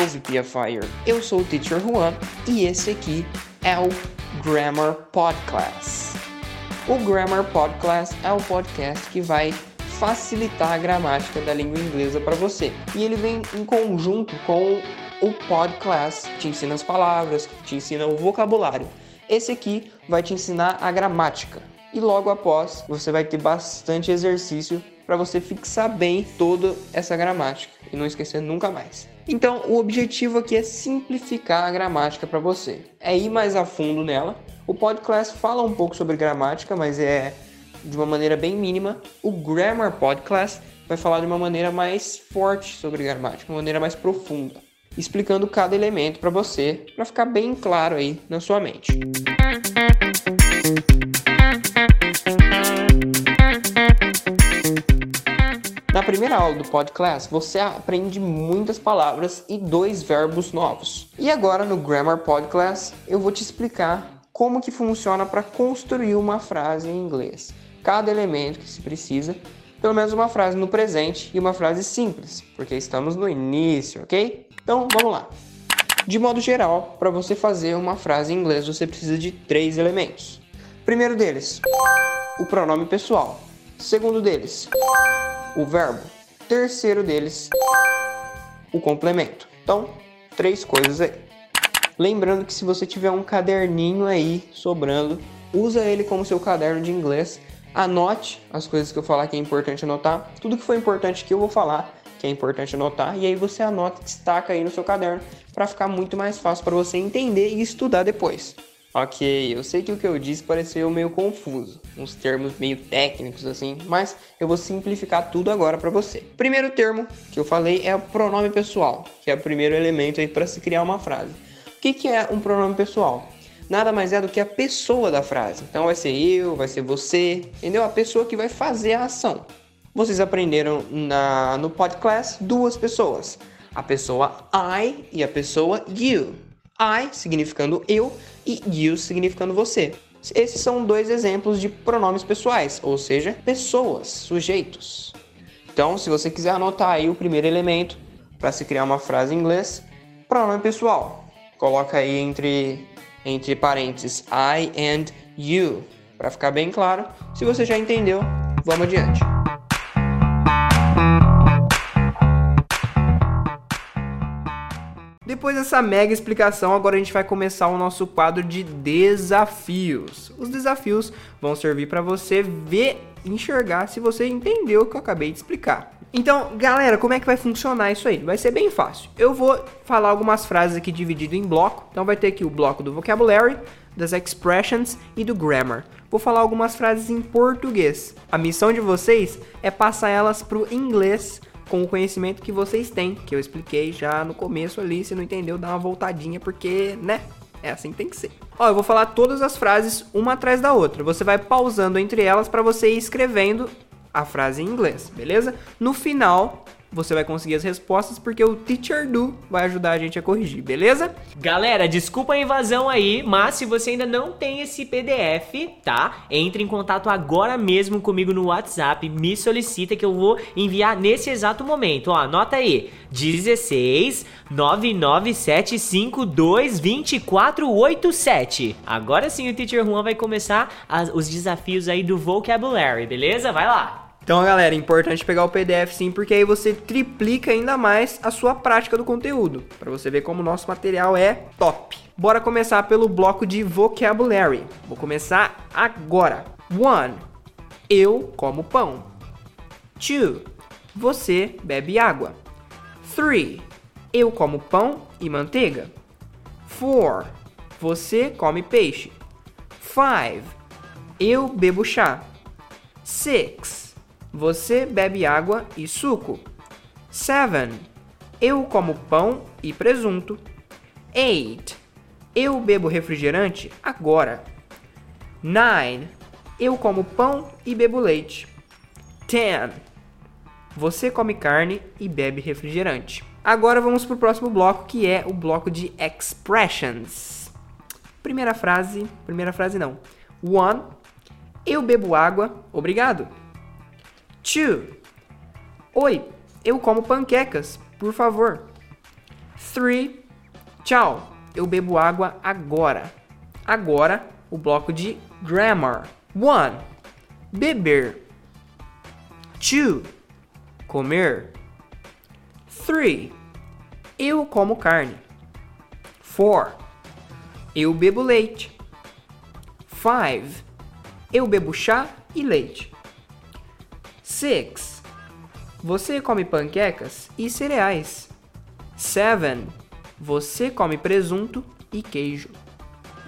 Fire. Eu sou o Teacher Juan e esse aqui é o Grammar Podcast. O Grammar Podcast é o podcast que vai facilitar a gramática da língua inglesa para você. E ele vem em conjunto com o Podcast, que te ensina as palavras, te ensina o vocabulário. Esse aqui vai te ensinar a gramática. E logo após, você vai ter bastante exercício para você fixar bem toda essa gramática e não esquecer nunca mais. Então, o objetivo aqui é simplificar a gramática para você. É ir mais a fundo nela. O podcast fala um pouco sobre gramática, mas é de uma maneira bem mínima. O Grammar Podcast vai falar de uma maneira mais forte sobre gramática, uma maneira mais profunda, explicando cada elemento para você, para ficar bem claro aí na sua mente. Na primeira aula do podcast, você aprende muitas palavras e dois verbos novos. E agora no Grammar Podcast, eu vou te explicar como que funciona para construir uma frase em inglês. Cada elemento que se precisa, pelo menos uma frase no presente e uma frase simples, porque estamos no início, ok? Então, vamos lá. De modo geral, para você fazer uma frase em inglês, você precisa de três elementos. Primeiro deles, o pronome pessoal. Segundo deles, o verbo. Terceiro deles, o complemento. Então, três coisas aí. Lembrando que se você tiver um caderninho aí sobrando, usa ele como seu caderno de inglês. Anote as coisas que eu falar que é importante anotar. Tudo que for importante que eu vou falar, que é importante anotar, e aí você anota, destaca aí no seu caderno para ficar muito mais fácil para você entender e estudar depois. Ok, eu sei que o que eu disse pareceu meio confuso, uns termos meio técnicos assim, mas eu vou simplificar tudo agora para você. Primeiro termo que eu falei é o pronome pessoal, que é o primeiro elemento aí para se criar uma frase. O que, que é um pronome pessoal? Nada mais é do que a pessoa da frase. Então vai ser eu, vai ser você, entendeu? A pessoa que vai fazer a ação. Vocês aprenderam na, no podcast duas pessoas, a pessoa I e a pessoa you. I significando eu e you significando você. Esses são dois exemplos de pronomes pessoais, ou seja, pessoas, sujeitos. Então, se você quiser anotar aí o primeiro elemento para se criar uma frase em inglês, pronome pessoal. Coloca aí entre entre parênteses I and you, para ficar bem claro. Se você já entendeu, vamos adiante. Depois dessa mega explicação, agora a gente vai começar o nosso quadro de desafios. Os desafios vão servir para você ver, enxergar se você entendeu o que eu acabei de explicar. Então, galera, como é que vai funcionar isso aí? Vai ser bem fácil. Eu vou falar algumas frases aqui dividido em bloco. Então vai ter aqui o bloco do vocabulary, das expressions e do grammar. Vou falar algumas frases em português. A missão de vocês é passar elas para o inglês com o conhecimento que vocês têm, que eu expliquei já no começo ali. Se não entendeu, dá uma voltadinha, porque, né? É assim que tem que ser. Ó, eu vou falar todas as frases uma atrás da outra. Você vai pausando entre elas para você ir escrevendo a frase em inglês, beleza? No final, você vai conseguir as respostas porque o Teacher Do vai ajudar a gente a corrigir, beleza? Galera, desculpa a invasão aí, mas se você ainda não tem esse PDF, tá? Entre em contato agora mesmo comigo no WhatsApp, me solicita que eu vou enviar nesse exato momento. Ó, anota aí: 16 99752 2487. Agora sim o Teacher Juan vai começar as, os desafios aí do vocabulary, beleza? Vai lá. Então, galera, é importante pegar o PDF sim, porque aí você triplica ainda mais a sua prática do conteúdo, para você ver como o nosso material é top. Bora começar pelo bloco de vocabulary. Vou começar agora. 1. Eu como pão. 2. Você bebe água. 3. Eu como pão e manteiga. 4. Você come peixe. 5. Eu bebo chá. 6. Você bebe água e suco. 7. Eu como pão e presunto. 8. Eu bebo refrigerante agora. 9. Eu como pão e bebo leite. 10. Você come carne e bebe refrigerante. Agora vamos para o próximo bloco, que é o bloco de expressions. Primeira frase, primeira frase não. 1. Eu bebo água, obrigado. Two. Oi, eu como panquecas, por favor. Three. Tchau. Eu bebo água agora. Agora, o bloco de grammar. One. Beber. Two. Comer. Three. Eu como carne. Four. Eu bebo leite. Five. Eu bebo chá e leite. Six. Você come panquecas e cereais. Seven. Você come presunto e queijo.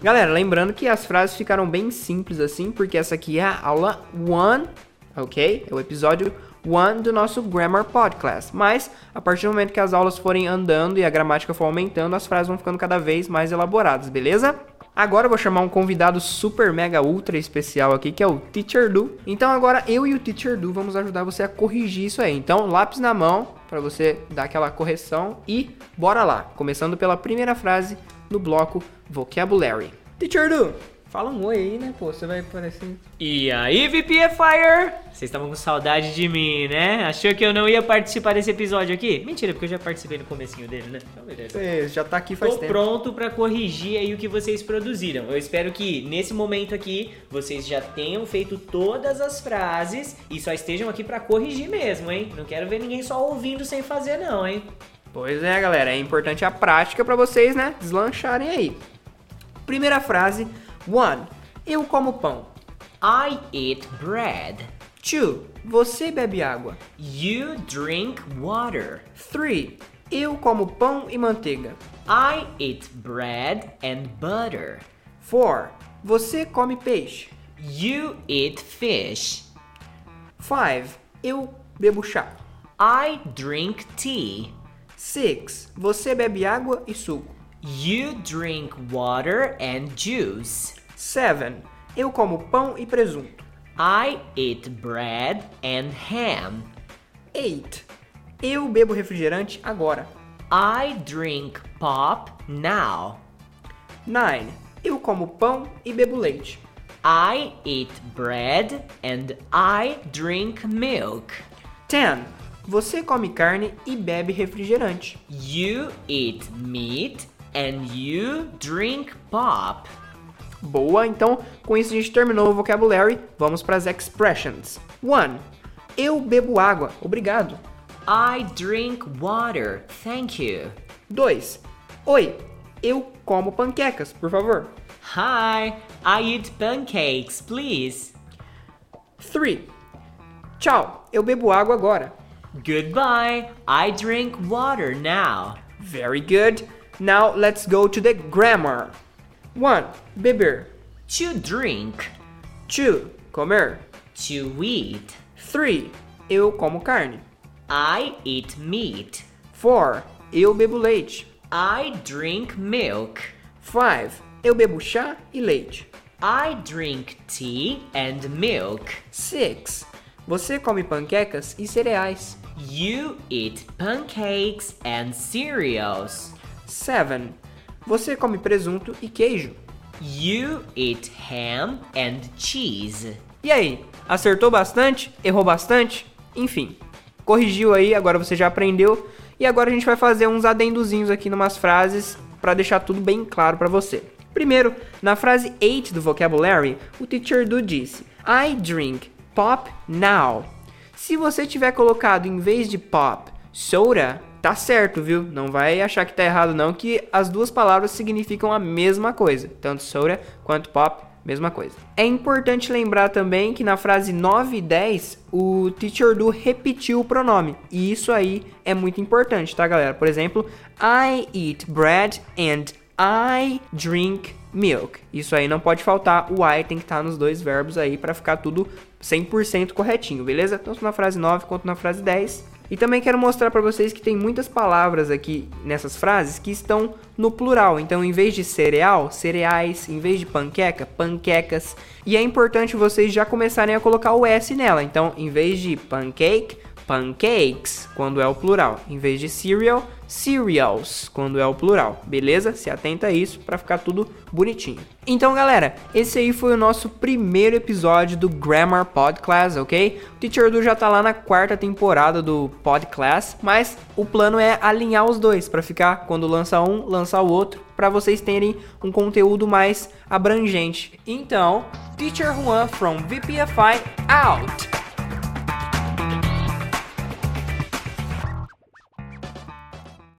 Galera, lembrando que as frases ficaram bem simples assim, porque essa aqui é a aula 1, ok? É o episódio 1 do nosso Grammar Podcast. Mas, a partir do momento que as aulas forem andando e a gramática for aumentando, as frases vão ficando cada vez mais elaboradas, beleza? Agora eu vou chamar um convidado super mega ultra especial aqui, que é o Teacher Du. Então agora eu e o Teacher Du vamos ajudar você a corrigir isso aí. Então, lápis na mão para você dar aquela correção e bora lá. Começando pela primeira frase no bloco Vocabulary. Teacher Du, Fala um oi aí, né, pô? Você vai aparecer. E aí, VPFire? Vocês estavam com saudade de mim, né? Achou que eu não ia participar desse episódio aqui? Mentira, porque eu já participei no comecinho dele, né? Então, beleza. Você já tá aqui faz Tô tempo. pronto pra corrigir aí o que vocês produziram. Eu espero que nesse momento aqui vocês já tenham feito todas as frases e só estejam aqui pra corrigir mesmo, hein? Não quero ver ninguém só ouvindo sem fazer não, hein? Pois é, galera, é importante a prática para vocês, né, deslancharem aí. Primeira frase, one, eu como pão. I eat bread. Two, você bebe água. You drink water. Three, eu como pão e manteiga. I eat bread and butter. Four, você come peixe. You eat fish. Five, eu bebo chá. I drink tea. Six, você bebe água e suco. You drink water and juice. Seven, eu como pão e presunto. I eat bread and ham. Eight, eu bebo refrigerante agora. I drink pop now. Nine, eu como pão e bebo leite. I eat bread and I drink milk. Ten, você come carne e bebe refrigerante. You eat meat and you drink pop. Boa, então com isso a gente terminou o vocabulary. Vamos para as expressions. One, eu bebo água, obrigado. I drink water, thank you. 2. Oi, eu como panquecas, por favor. Hi, I eat pancakes, please. 3. Tchau, eu bebo água agora. Goodbye, I drink water now. Very good. Now let's go to the grammar. 1. Beber. To drink, 2. Comer. to eat. 3. Eu como carne. I eat meat. 4. Eu bebo leite. I drink milk. 5. Eu bebo chá e leite. I drink tea and milk. 6. Você come panquecas e cereais. You eat pancakes and cereals. 7. Você come presunto e queijo. You eat ham and cheese. E aí, acertou bastante? Errou bastante? Enfim, corrigiu aí, agora você já aprendeu. E agora a gente vai fazer uns adendozinhos aqui numas frases para deixar tudo bem claro para você. Primeiro, na frase 8 do vocabulary, o teacher do disse: I drink pop now. Se você tiver colocado em vez de pop soda, tá certo, viu? Não vai achar que tá errado não, que as duas palavras significam a mesma coisa, tanto soda quanto pop mesma coisa. É importante lembrar também que na frase 9 e 10, o teacher do repetiu o pronome. E isso aí é muito importante, tá, galera? Por exemplo, I eat bread and I drink milk. Isso aí não pode faltar, o I tem que estar nos dois verbos aí para ficar tudo 100% corretinho, beleza? Tanto na frase 9 quanto na frase 10. E também quero mostrar para vocês que tem muitas palavras aqui nessas frases que estão no plural. Então, em vez de cereal, cereais, em vez de panqueca, panquecas. E é importante vocês já começarem a colocar o S nela. Então, em vez de pancake, pancakes quando é o plural. Em vez de cereal, cereals quando é o plural. Beleza? Se atenta a isso para ficar tudo bonitinho. Então, galera, esse aí foi o nosso primeiro episódio do Grammar Podcast, ok? O Teacher Du já tá lá na quarta temporada do Podcast, mas o plano é alinhar os dois para ficar quando lança um, lançar o outro, para vocês terem um conteúdo mais abrangente. Então, Teacher Juan from VPFI out.